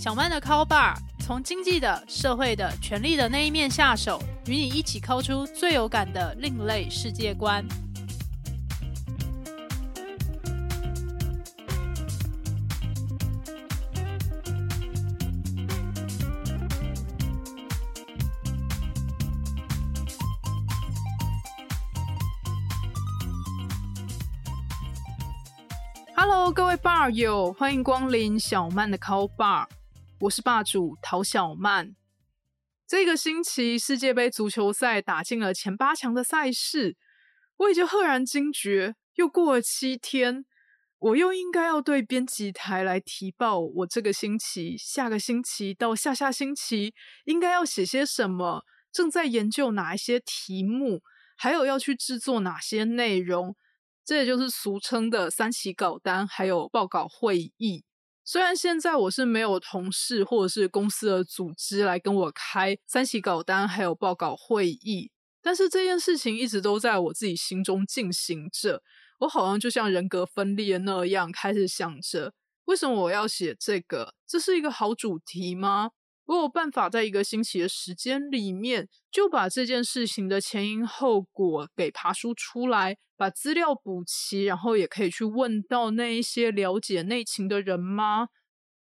小曼的 Call Bar 从经济的、社会的、权力的那一面下手，与你一起抠出最有感的另类世界观。Hello，各位 Bar 友，欢迎光临小曼的 Call Bar，我是霸主陶小曼。这个星期世界杯足球赛打进了前八强的赛事，我已经赫然惊觉，又过了七天，我又应该要对编辑台来提报，我这个星期、下个星期到下下星期应该要写些什么，正在研究哪一些题目，还有要去制作哪些内容。这也就是俗称的三期稿单，还有报告会议。虽然现在我是没有同事或者是公司的组织来跟我开三期稿单，还有报告会议，但是这件事情一直都在我自己心中进行着。我好像就像人格分裂那样，开始想着：为什么我要写这个？这是一个好主题吗？我有办法在一个星期的时间里面，就把这件事情的前因后果给爬梳出来，把资料补齐，然后也可以去问到那一些了解内情的人吗？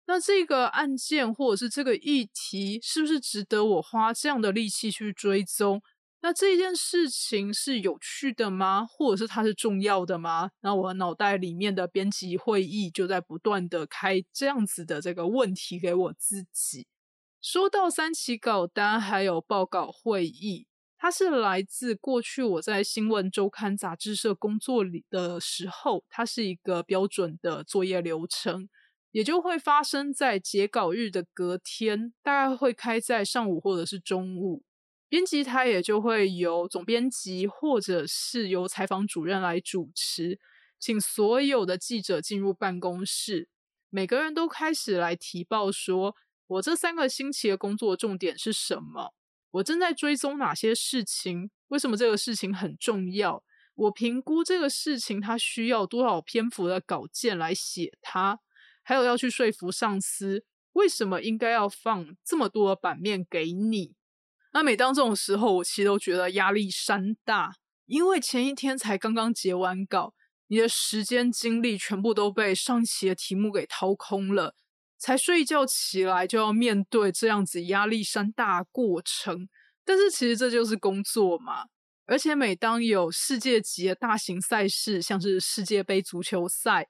那这个案件或者是这个议题，是不是值得我花这样的力气去追踪？那这件事情是有趣的吗？或者是它是重要的吗？那我脑袋里面的编辑会议就在不断的开这样子的这个问题给我自己。说到三期稿单还有报告会议，它是来自过去我在新闻周刊杂志社工作里的时候，它是一个标准的作业流程，也就会发生在截稿日的隔天，大概会开在上午或者是中午，编辑台也就会由总编辑或者是由采访主任来主持，请所有的记者进入办公室，每个人都开始来提报说。我这三个星期的工作重点是什么？我正在追踪哪些事情？为什么这个事情很重要？我评估这个事情它需要多少篇幅的稿件来写它？还有要去说服上司，为什么应该要放这么多的版面给你？那每当这种时候，我其实都觉得压力山大，因为前一天才刚刚结完稿，你的时间精力全部都被上期的题目给掏空了。才睡一觉起来就要面对这样子压力山大过程，但是其实这就是工作嘛。而且每当有世界级的大型赛事，像是世界杯足球赛，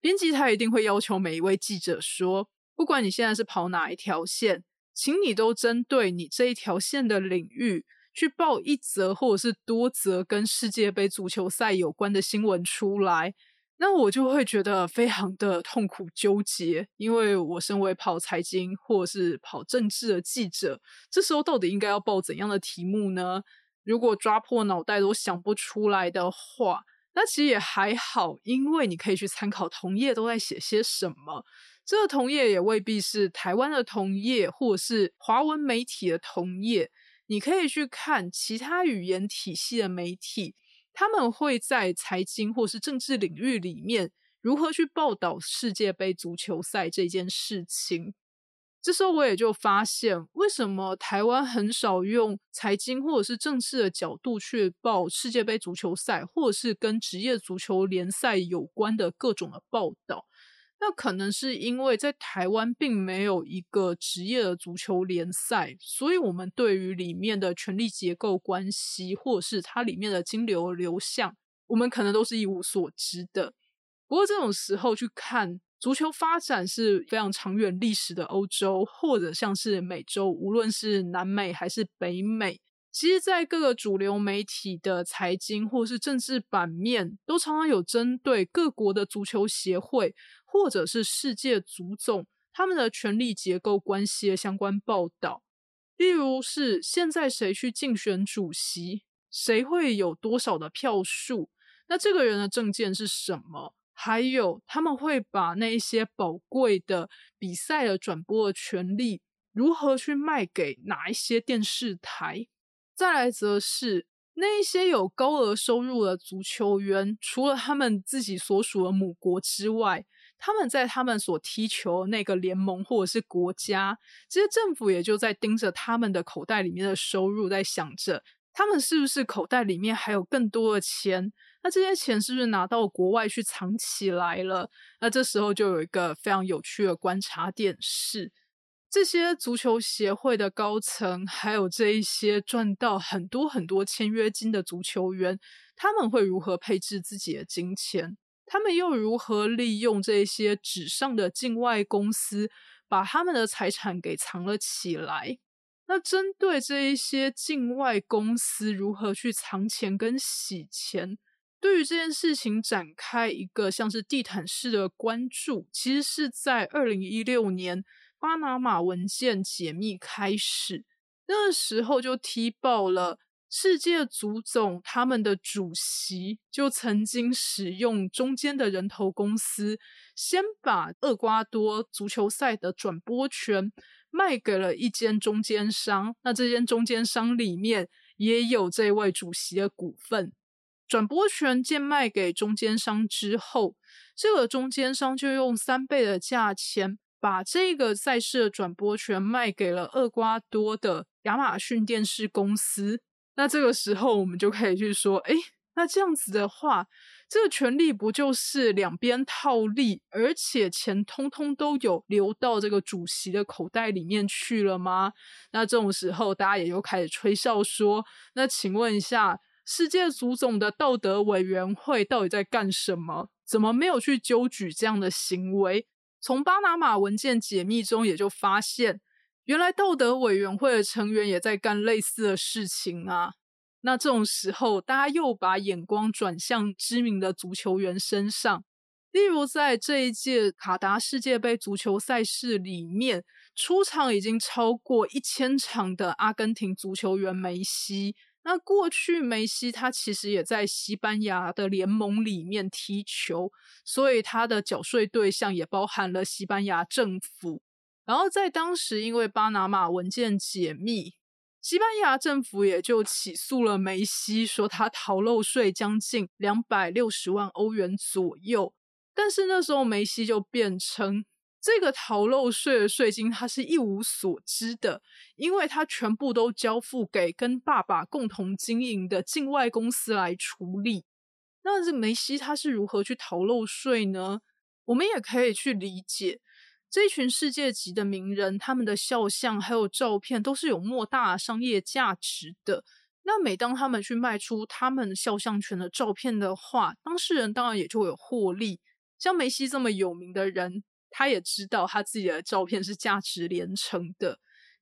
编辑台一定会要求每一位记者说：不管你现在是跑哪一条线，请你都针对你这一条线的领域去报一则或者是多则跟世界杯足球赛有关的新闻出来。那我就会觉得非常的痛苦纠结，因为我身为跑财经或者是跑政治的记者，这时候到底应该要报怎样的题目呢？如果抓破脑袋都想不出来的话，那其实也还好，因为你可以去参考同业都在写些什么。这个同业也未必是台湾的同业，或者是华文媒体的同业，你可以去看其他语言体系的媒体。他们会在财经或是政治领域里面如何去报道世界杯足球赛这件事情？这时候我也就发现，为什么台湾很少用财经或者是政治的角度去报世界杯足球赛，或者是跟职业足球联赛有关的各种的报道？那可能是因为在台湾并没有一个职业的足球联赛，所以我们对于里面的权力结构关系，或是它里面的金流流向，我们可能都是一无所知的。不过这种时候去看足球发展是非常长远历史的欧洲，或者像是美洲，无论是南美还是北美，其实，在各个主流媒体的财经或是政治版面，都常常有针对各国的足球协会。或者是世界足总他们的权力结构关系的相关报道，例如是现在谁去竞选主席，谁会有多少的票数，那这个人的证件是什么？还有他们会把那一些宝贵的比赛的转播的权利如何去卖给哪一些电视台？再来则是那一些有高额收入的足球员，除了他们自己所属的母国之外。他们在他们所踢球那个联盟或者是国家，这些政府也就在盯着他们的口袋里面的收入，在想着他们是不是口袋里面还有更多的钱。那这些钱是不是拿到国外去藏起来了？那这时候就有一个非常有趣的观察点是，这些足球协会的高层，还有这一些赚到很多很多签约金的足球员，他们会如何配置自己的金钱？他们又如何利用这些纸上的境外公司，把他们的财产给藏了起来？那针对这一些境外公司如何去藏钱跟洗钱？对于这件事情展开一个像是地毯式的关注，其实是在二零一六年巴拿马文件解密开始，那时候就踢爆了世界足总他们的主席就曾经使用中间的人头公司，先把厄瓜多足球赛的转播权卖给了一间中间商，那这间中间商里面也有这位主席的股份。转播权贱卖给中间商之后，这个中间商就用三倍的价钱把这个赛事的转播权卖给了厄瓜多的亚马逊电视公司。那这个时候，我们就可以去说：，哎，那这样子的话，这个权利不就是两边套利，而且钱通通都有流到这个主席的口袋里面去了吗？那这种时候，大家也就开始吹哨说：，那请问一下。世界足总的道德委员会到底在干什么？怎么没有去纠举这样的行为？从巴拿马文件解密中也就发现，原来道德委员会的成员也在干类似的事情啊。那这种时候，大家又把眼光转向知名的足球员身上，例如在这一届卡达世界杯足球赛事里面，出场已经超过一千场的阿根廷足球员梅西。那过去梅西他其实也在西班牙的联盟里面踢球，所以他的缴税对象也包含了西班牙政府。然后在当时，因为巴拿马文件解密，西班牙政府也就起诉了梅西，说他逃漏税将近两百六十万欧元左右。但是那时候梅西就辩称。这个逃漏税的税金，他是一无所知的，因为他全部都交付给跟爸爸共同经营的境外公司来处理。那这梅西他是如何去逃漏税呢？我们也可以去理解，这群世界级的名人，他们的肖像还有照片都是有莫大商业价值的。那每当他们去卖出他们肖像权的照片的话，当事人当然也就有获利。像梅西这么有名的人。他也知道他自己的照片是价值连城的，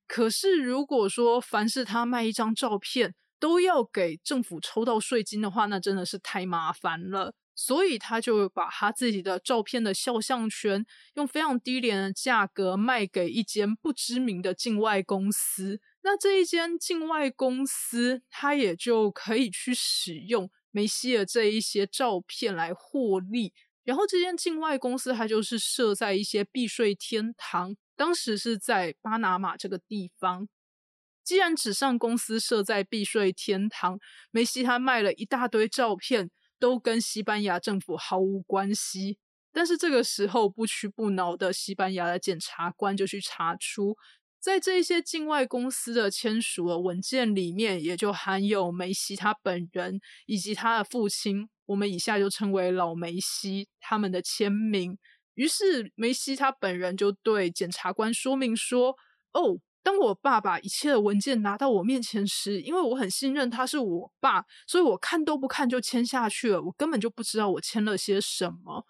可是如果说凡是他卖一张照片都要给政府抽到税金的话，那真的是太麻烦了。所以他就把他自己的照片的肖像权用非常低廉的价格卖给一间不知名的境外公司。那这一间境外公司，他也就可以去使用梅西的这一些照片来获利。然后这间境外公司它就是设在一些避税天堂，当时是在巴拿马这个地方。既然纸上公司设在避税天堂，梅西他卖了一大堆照片，都跟西班牙政府毫无关系。但是这个时候不屈不挠的西班牙的检察官就去查出，在这些境外公司的签署的文件里面，也就含有梅西他本人以及他的父亲。我们以下就称为老梅西他们的签名。于是梅西他本人就对检察官说明说：“哦，当我爸把一切的文件拿到我面前时，因为我很信任他是我爸，所以我看都不看就签下去了。我根本就不知道我签了些什么。”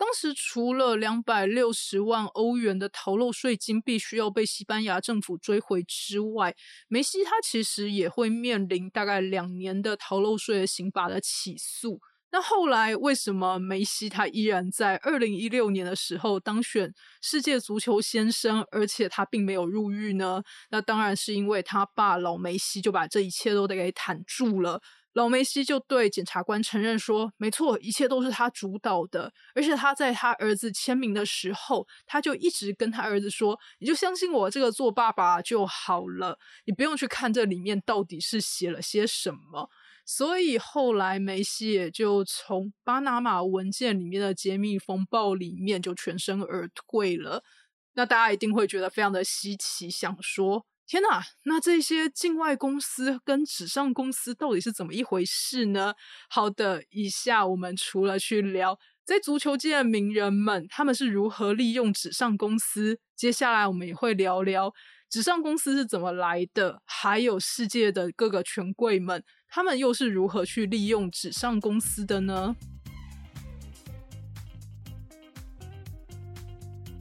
当时除了两百六十万欧元的逃漏税金必须要被西班牙政府追回之外，梅西他其实也会面临大概两年的逃漏税的刑法的起诉。那后来为什么梅西他依然在二零一六年的时候当选世界足球先生，而且他并没有入狱呢？那当然是因为他爸老梅西就把这一切都得给坦住了。老梅西就对检察官承认说：“没错，一切都是他主导的。而且他在他儿子签名的时候，他就一直跟他儿子说：‘你就相信我这个做爸爸就好了，你不用去看这里面到底是写了些什么。’”所以后来梅西也就从巴拿马文件里面的揭秘风暴里面就全身而退了。那大家一定会觉得非常的稀奇，想说：天哪，那这些境外公司跟纸上公司到底是怎么一回事呢？好的，以下我们除了去聊在足球界的名人们他们是如何利用纸上公司，接下来我们也会聊聊纸上公司是怎么来的，还有世界的各个权贵们他们又是如何去利用纸上公司的呢？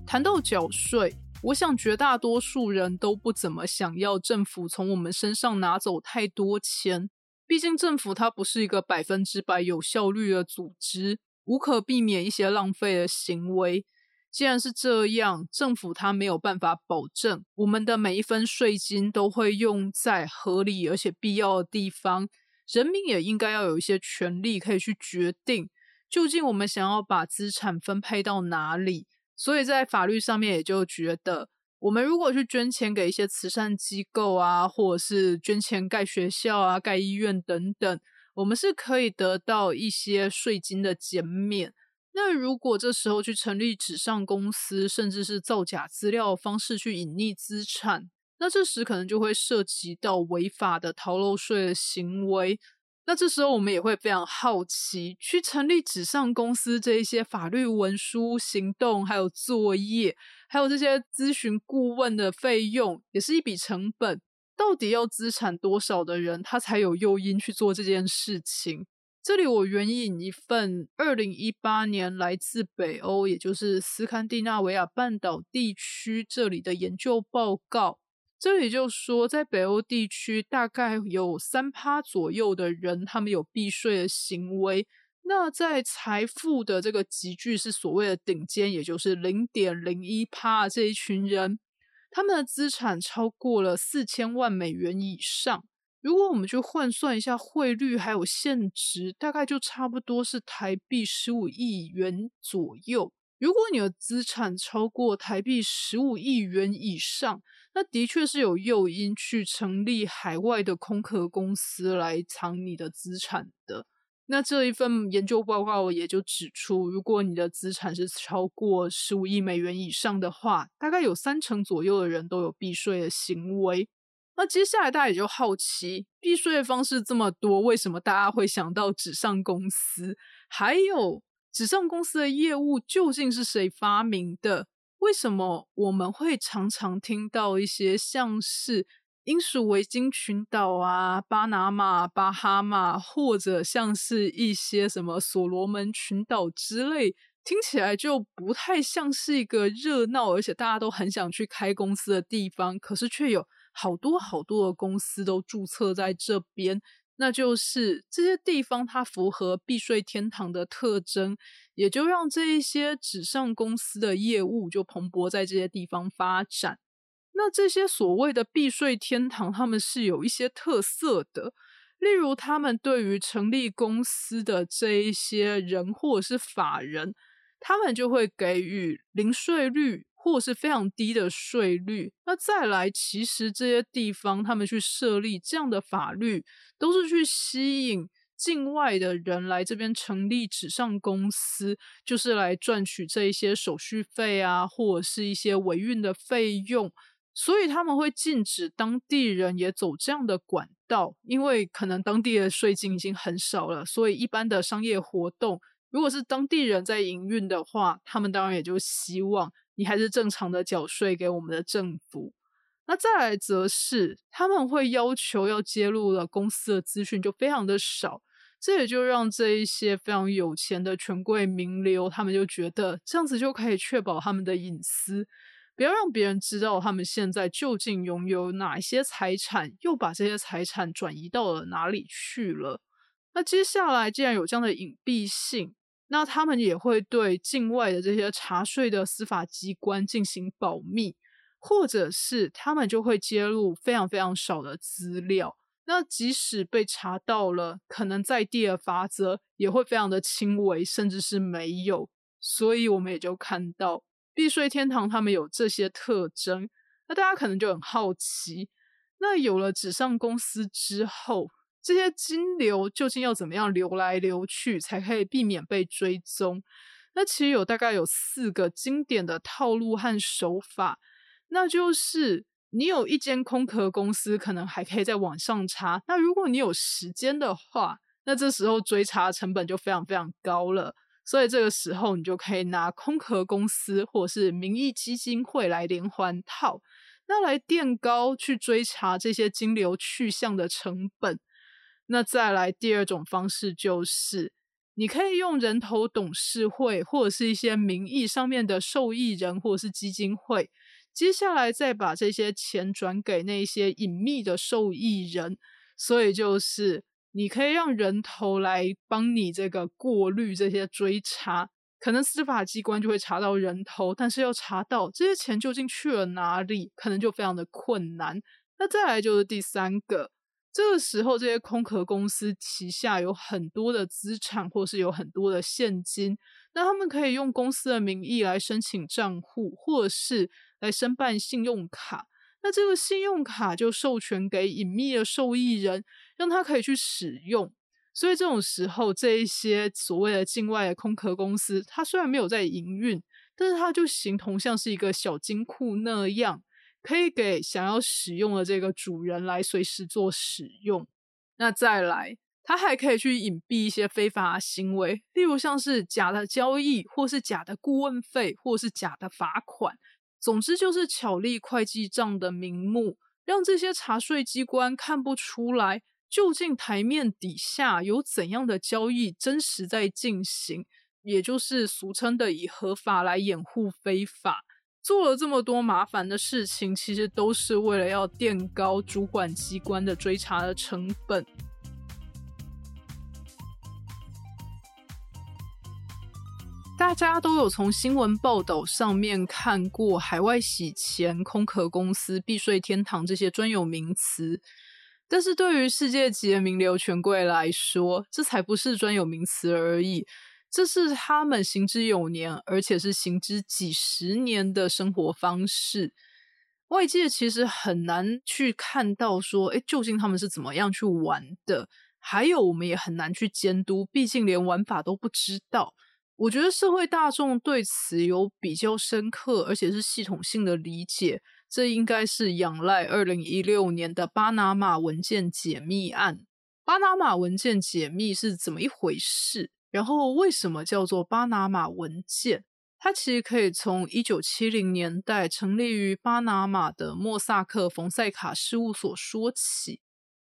谈到缴税，我想绝大多数人都不怎么想要政府从我们身上拿走太多钱。毕竟政府它不是一个百分之百有效率的组织，无可避免一些浪费的行为。既然是这样，政府它没有办法保证我们的每一分税金都会用在合理而且必要的地方。人民也应该要有一些权利可以去决定，究竟我们想要把资产分配到哪里。所以在法律上面，也就觉得，我们如果去捐钱给一些慈善机构啊，或者是捐钱盖学校啊、盖医院等等，我们是可以得到一些税金的减免。那如果这时候去成立纸上公司，甚至是造假资料方式去隐匿资产，那这时可能就会涉及到违法的逃漏税的行为。那这时候我们也会非常好奇，去成立纸上公司这一些法律文书、行动，还有作业，还有这些咨询顾问的费用，也是一笔成本。到底要资产多少的人，他才有诱因去做这件事情？这里我援引一份二零一八年来自北欧，也就是斯堪的纳维亚半岛地区这里的研究报告。这里就说，在北欧地区，大概有三趴左右的人，他们有避税的行为。那在财富的这个集聚是所谓的顶尖，也就是零点零一趴这一群人，他们的资产超过了四千万美元以上。如果我们去换算一下汇率还有现值，大概就差不多是台币十五亿元左右。如果你的资产超过台币十五亿元以上，那的确是有诱因去成立海外的空壳公司来藏你的资产的。那这一份研究报告也就指出，如果你的资产是超过十五亿美元以上的话，大概有三成左右的人都有避税的行为。那接下来大家也就好奇，避税的方式这么多，为什么大家会想到纸上公司？还有纸上公司的业务究竟是谁发明的？为什么我们会常常听到一些像是英属维京群岛啊、巴拿马、巴哈马，或者像是一些什么所罗门群岛之类，听起来就不太像是一个热闹，而且大家都很想去开公司的地方，可是却有好多好多的公司都注册在这边。那就是这些地方，它符合避税天堂的特征，也就让这一些纸上公司的业务就蓬勃在这些地方发展。那这些所谓的避税天堂，他们是有一些特色的，例如他们对于成立公司的这一些人或者是法人，他们就会给予零税率。或是非常低的税率，那再来，其实这些地方他们去设立这样的法律，都是去吸引境外的人来这边成立纸上公司，就是来赚取这一些手续费啊，或者是一些维运的费用。所以他们会禁止当地人也走这样的管道，因为可能当地的税金已经很少了，所以一般的商业活动，如果是当地人在营运的话，他们当然也就希望。你还是正常的缴税给我们的政府，那再来则是他们会要求要揭露的公司的资讯就非常的少，这也就让这一些非常有钱的权贵名流，他们就觉得这样子就可以确保他们的隐私，不要让别人知道他们现在究竟拥有哪些财产，又把这些财产转移到了哪里去了。那接下来既然有这样的隐蔽性。那他们也会对境外的这些查税的司法机关进行保密，或者是他们就会揭露非常非常少的资料。那即使被查到了，可能在地的法则也会非常的轻微，甚至是没有。所以我们也就看到避税天堂他们有这些特征。那大家可能就很好奇，那有了纸上公司之后，这些金流究竟要怎么样流来流去，才可以避免被追踪？那其实有大概有四个经典的套路和手法，那就是你有一间空壳公司，可能还可以在网上查。那如果你有时间的话，那这时候追查成本就非常非常高了。所以这个时候你就可以拿空壳公司或者是民意基金会来连环套，那来垫高去追查这些金流去向的成本。那再来第二种方式就是。你可以用人头董事会，或者是一些名义上面的受益人，或者是基金会，接下来再把这些钱转给那些隐秘的受益人。所以就是你可以让人头来帮你这个过滤这些追查，可能司法机关就会查到人头，但是要查到这些钱究竟去了哪里，可能就非常的困难。那再来就是第三个。这个时候，这些空壳公司旗下有很多的资产，或是有很多的现金，那他们可以用公司的名义来申请账户，或者是来申办信用卡。那这个信用卡就授权给隐秘的受益人，让他可以去使用。所以这种时候，这一些所谓的境外的空壳公司，它虽然没有在营运，但是它就形同像是一个小金库那样。可以给想要使用的这个主人来随时做使用。那再来，他还可以去隐蔽一些非法行为，例如像是假的交易，或是假的顾问费，或是假的罚款。总之就是巧立会计账的名目，让这些查税机关看不出来究竟台面底下有怎样的交易真实在进行，也就是俗称的以合法来掩护非法。做了这么多麻烦的事情，其实都是为了要垫高主管机关的追查的成本。大家都有从新闻报道上面看过海外洗钱、空壳公司、避税天堂这些专有名词，但是对于世界级的名流权贵来说，这才不是专有名词而已。这是他们行之有年，而且是行之几十年的生活方式。外界其实很难去看到说，哎，究竟他们是怎么样去玩的？还有，我们也很难去监督，毕竟连玩法都不知道。我觉得社会大众对此有比较深刻，而且是系统性的理解。这应该是仰赖二零一六年的巴拿马文件解密案。巴拿马文件解密是怎么一回事？然后，为什么叫做巴拿马文件？它其实可以从一九七零年代成立于巴拿马的莫萨克冯塞卡事务所说起。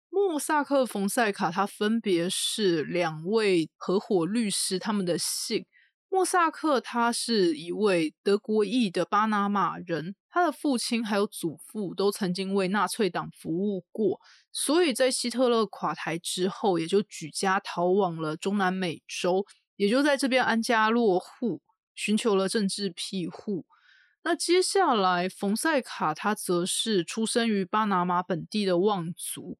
莫萨克冯塞卡，它分别是两位合伙律师，他们的姓。莫萨克他是一位德国裔的巴拿马人，他的父亲还有祖父都曾经为纳粹党服务过。所以在希特勒垮台之后，也就举家逃往了中南美洲，也就在这边安家落户，寻求了政治庇护。那接下来，冯塞卡他则是出生于巴拿马本地的望族。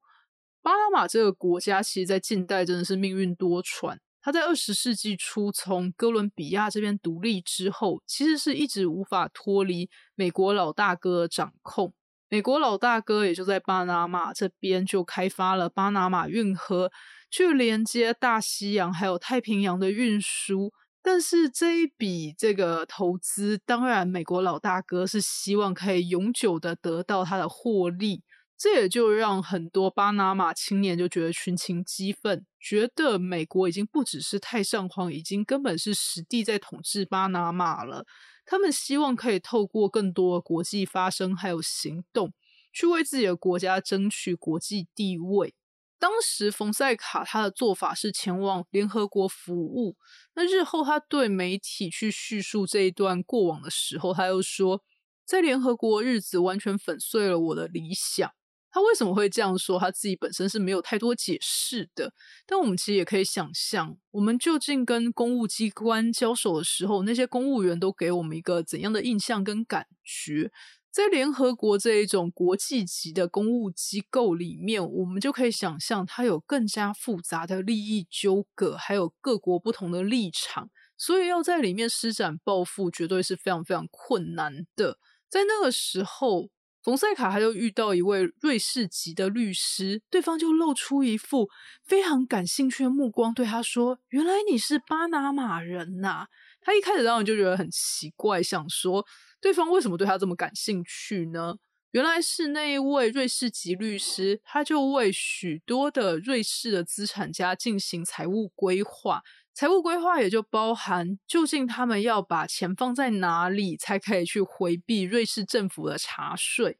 巴拿马这个国家，其实在近代真的是命运多舛。他在二十世纪初从哥伦比亚这边独立之后，其实是一直无法脱离美国老大哥掌控。美国老大哥也就在巴拿马这边就开发了巴拿马运河，去连接大西洋还有太平洋的运输。但是这一笔这个投资，当然美国老大哥是希望可以永久的得到他的获利，这也就让很多巴拿马青年就觉得群情激愤，觉得美国已经不只是太上皇，已经根本是实地在统治巴拿马了。他们希望可以透过更多国际发声，还有行动，去为自己的国家争取国际地位。当时冯塞卡他的做法是前往联合国服务。那日后他对媒体去叙述这一段过往的时候，他又说，在联合国日子完全粉碎了我的理想。他为什么会这样说？他自己本身是没有太多解释的。但我们其实也可以想象，我们究竟跟公务机关交手的时候，那些公务员都给我们一个怎样的印象跟感觉？在联合国这一种国际级的公务机构里面，我们就可以想象，它有更加复杂的利益纠葛，还有各国不同的立场，所以要在里面施展抱负，绝对是非常非常困难的。在那个时候。冯塞卡他就遇到一位瑞士籍的律师，对方就露出一副非常感兴趣的目光，对他说：“原来你是巴拿马人呐！”他一开始当然就觉得很奇怪，想说对方为什么对他这么感兴趣呢？原来是那一位瑞士籍律师，他就为许多的瑞士的资产家进行财务规划。财务规划也就包含，究竟他们要把钱放在哪里，才可以去回避瑞士政府的查税。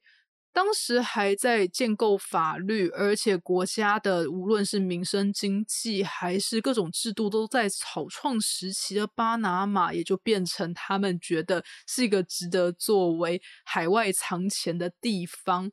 当时还在建构法律，而且国家的无论是民生经济还是各种制度都在草创时期的巴拿马，也就变成他们觉得是一个值得作为海外藏钱的地方。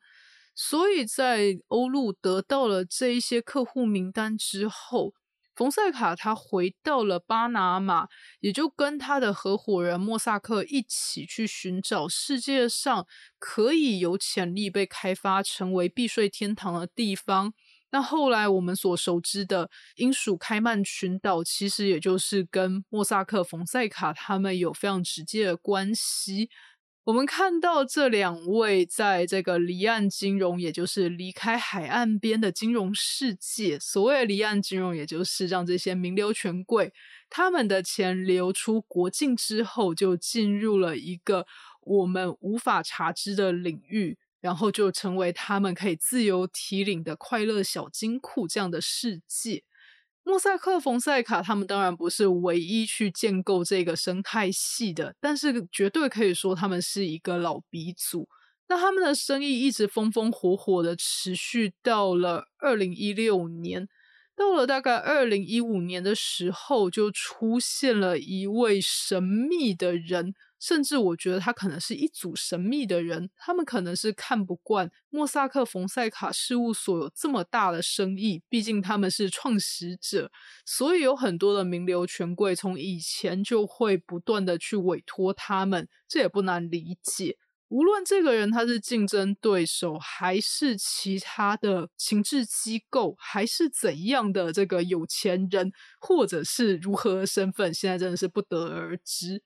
所以在欧陆得到了这一些客户名单之后。冯塞卡他回到了巴拿马，也就跟他的合伙人莫萨克一起去寻找世界上可以有潜力被开发成为避税天堂的地方。那后来我们所熟知的英属开曼群岛，其实也就是跟莫萨克、冯塞卡他们有非常直接的关系。我们看到这两位在这个离岸金融，也就是离开海岸边的金融世界。所谓离岸金融，也就是让这些名流权贵他们的钱流出国境之后，就进入了一个我们无法查知的领域，然后就成为他们可以自由提领的快乐小金库这样的世界。莫塞克、冯塞卡他们当然不是唯一去建构这个生态系的，但是绝对可以说他们是一个老鼻祖。那他们的生意一直风风火火的持续到了二零一六年。到了大概二零一五年的时候，就出现了一位神秘的人，甚至我觉得他可能是一组神秘的人。他们可能是看不惯莫萨克冯塞卡事务所有这么大的生意，毕竟他们是创始者，所以有很多的名流权贵从以前就会不断的去委托他们，这也不难理解。无论这个人他是竞争对手，还是其他的情治机构，还是怎样的这个有钱人，或者是如何身份，现在真的是不得而知。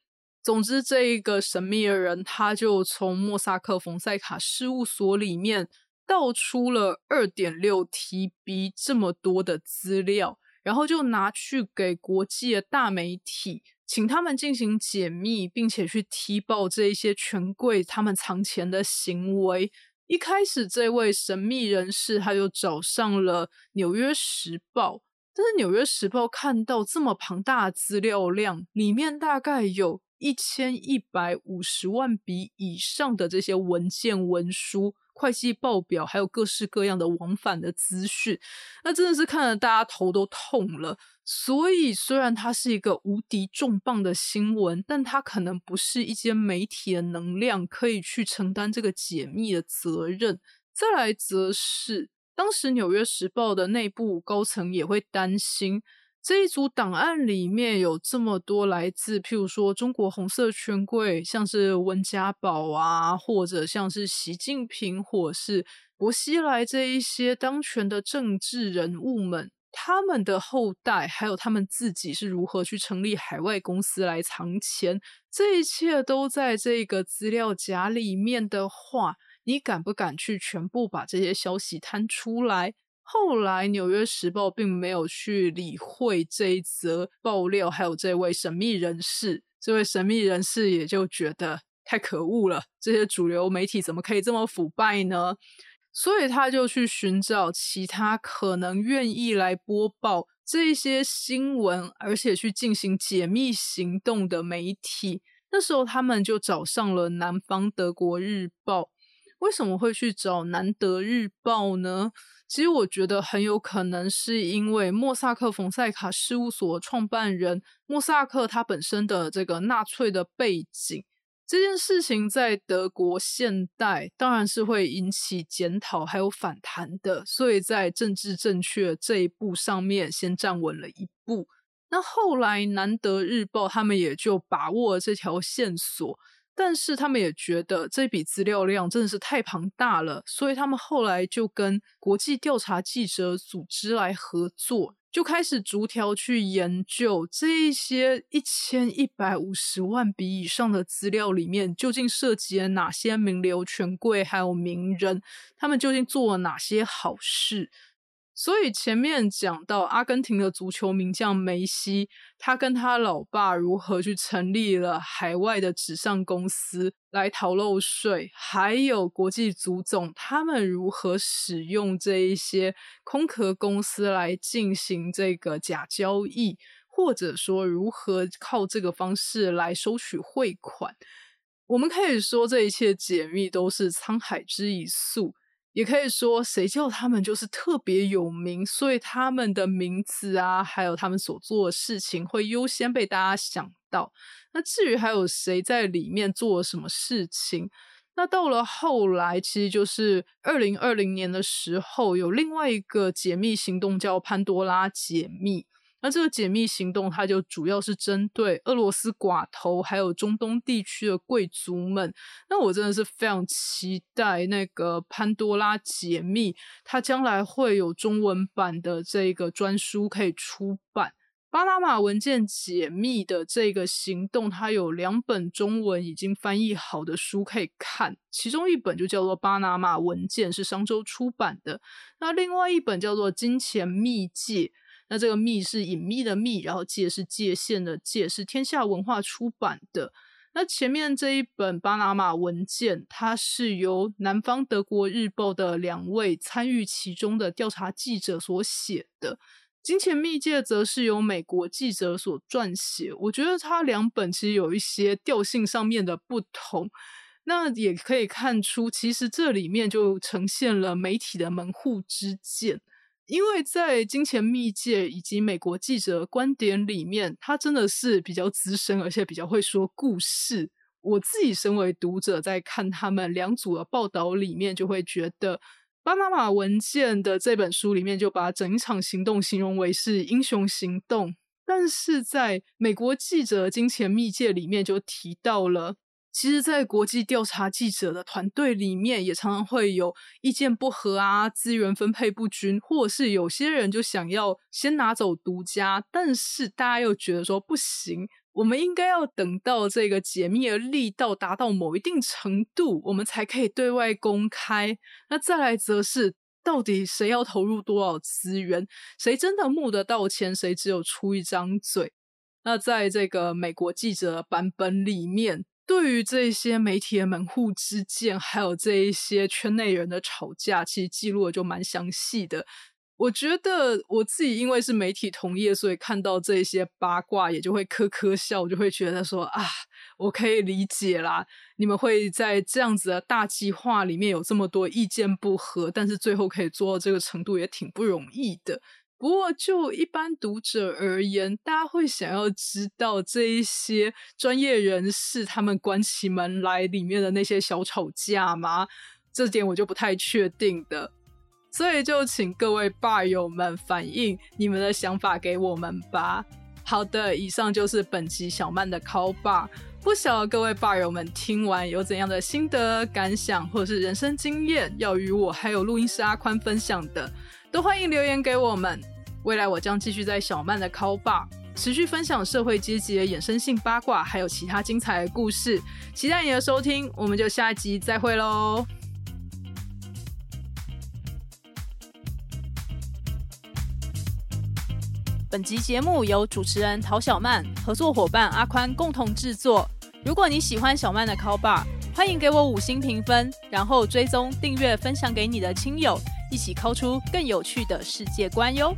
总之，这一个神秘的人，他就从莫萨克冯塞卡事务所里面盗出了二点六 TB 这么多的资料，然后就拿去给国际的大媒体。请他们进行解密，并且去踢爆这一些权贵他们藏钱的行为。一开始，这位神秘人士他就找上了《纽约时报》，但是《纽约时报》看到这么庞大的资料量，里面大概有一千一百五十万笔以上的这些文件文书。会计报表，还有各式各样的往返的资讯，那真的是看得大家头都痛了。所以，虽然它是一个无敌重磅的新闻，但它可能不是一间媒体的能量可以去承担这个解密的责任。再来，则是当时《纽约时报》的内部高层也会担心。这一组档案里面有这么多来自，譬如说中国红色权贵，像是温家宝啊，或者像是习近平，或是薄熙来这一些当权的政治人物们，他们的后代，还有他们自己是如何去成立海外公司来藏钱，这一切都在这个资料夹里面的话，你敢不敢去全部把这些消息摊出来？后来，《纽约时报》并没有去理会这一则爆料，还有这位神秘人士。这位神秘人士也就觉得太可恶了，这些主流媒体怎么可以这么腐败呢？所以他就去寻找其他可能愿意来播报这些新闻，而且去进行解密行动的媒体。那时候，他们就找上了南方德国日报。为什么会去找南德日报呢？其实我觉得很有可能是因为莫萨克冯塞卡事务所创办人莫萨克他本身的这个纳粹的背景，这件事情在德国现代当然是会引起检讨还有反弹的，所以在政治正确这一步上面先站稳了一步。那后来南德日报他们也就把握了这条线索。但是他们也觉得这笔资料量真的是太庞大了，所以他们后来就跟国际调查记者组织来合作，就开始逐条去研究这一些一千一百五十万笔以上的资料里面，究竟涉及了哪些名流、权贵还有名人，他们究竟做了哪些好事。所以前面讲到阿根廷的足球名将梅西，他跟他老爸如何去成立了海外的纸上公司来逃漏税，还有国际足总他们如何使用这一些空壳公司来进行这个假交易，或者说如何靠这个方式来收取汇款，我们可以说这一切解密都是沧海之一粟。也可以说，谁叫他们就是特别有名，所以他们的名字啊，还有他们所做的事情，会优先被大家想到。那至于还有谁在里面做了什么事情，那到了后来，其实就是二零二零年的时候，有另外一个解密行动叫潘多拉解密。那这个解密行动，它就主要是针对俄罗斯寡头，还有中东地区的贵族们。那我真的是非常期待那个潘多拉解密，它将来会有中文版的这个专书可以出版。巴拿马文件解密的这个行动，它有两本中文已经翻译好的书可以看，其中一本就叫做《巴拿马文件》，是商周出版的。那另外一本叫做《金钱密界》。那这个“密”是隐秘的“密”，然后“界”是界限的“界”，是天下文化出版的。那前面这一本巴拿马文件，它是由南方德国日报的两位参与其中的调查记者所写的，《金钱密界》则是由美国记者所撰写。我觉得它两本其实有一些调性上面的不同，那也可以看出，其实这里面就呈现了媒体的门户之见。因为在金钱密界以及美国记者观点里面，他真的是比较资深，而且比较会说故事。我自己身为读者，在看他们两组的报道里面，就会觉得《巴拿马文件》的这本书里面就把整一场行动形容为是英雄行动，但是在美国记者金钱密界里面就提到了。其实，在国际调查记者的团队里面，也常常会有意见不合啊，资源分配不均，或者是有些人就想要先拿走独家，但是大家又觉得说不行，我们应该要等到这个解密的力道达到某一定程度，我们才可以对外公开。那再来则是，到底谁要投入多少资源，谁真的募得到钱，谁只有出一张嘴。那在这个美国记者版本里面。对于这些媒体的门户之见，还有这一些圈内人的吵架，其实记录的就蛮详细的。我觉得我自己因为是媒体同业，所以看到这些八卦也就会呵呵笑，我就会觉得说啊，我可以理解啦。你们会在这样子的大计划里面有这么多意见不合，但是最后可以做到这个程度，也挺不容易的。不过，就一般读者而言，大家会想要知道这一些专业人士他们关起门来里面的那些小吵架吗？这点我就不太确定的。所以就请各位霸友们反映你们的想法给我们吧。好的，以上就是本集小曼的 call bar。不晓得各位霸友们听完有怎样的心得感想，或者是人生经验，要与我还有录音师阿宽分享的。都欢迎留言给我们。未来我将继续在小曼的 Call Bar 持续分享社会阶级的衍生性八卦，还有其他精彩的故事。期待你的收听，我们就下集再会喽。本集节目由主持人陶小曼、合作伙伴阿宽共同制作。如果你喜欢小曼的 Call Bar，欢迎给我五星评分，然后追踪、订阅、分享给你的亲友。一起抠出更有趣的世界观哟！